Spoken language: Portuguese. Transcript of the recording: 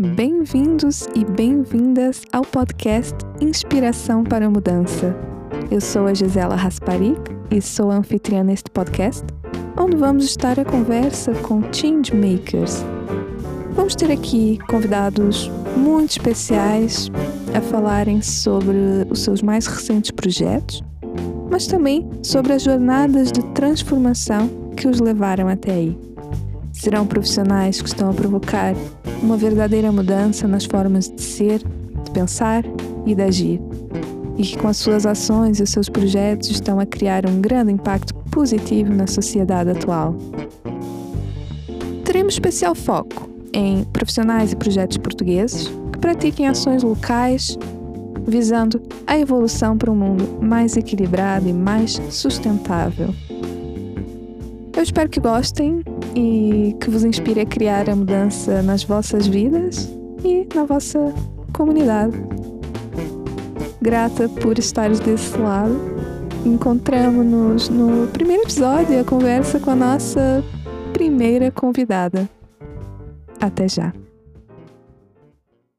Bem-vindos e bem-vindas ao podcast Inspiração para a Mudança. Eu sou a Gisela Rasparik e sou a anfitriã neste podcast, onde vamos estar a conversa com changemakers. Vamos ter aqui convidados muito especiais a falarem sobre os seus mais recentes projetos, mas também sobre as jornadas de transformação que os levaram até aí. Serão profissionais que estão a provocar uma verdadeira mudança nas formas de ser, de pensar e de agir, e que com as suas ações e os seus projetos estão a criar um grande impacto positivo na sociedade atual. Teremos especial foco em profissionais e projetos portugueses que pratiquem ações locais visando a evolução para um mundo mais equilibrado e mais sustentável. Eu espero que gostem e que vos inspire a criar a mudança nas vossas vidas e na vossa comunidade. Grata por estares desse lado. Encontramos-nos no primeiro episódio, a conversa com a nossa primeira convidada. Até já!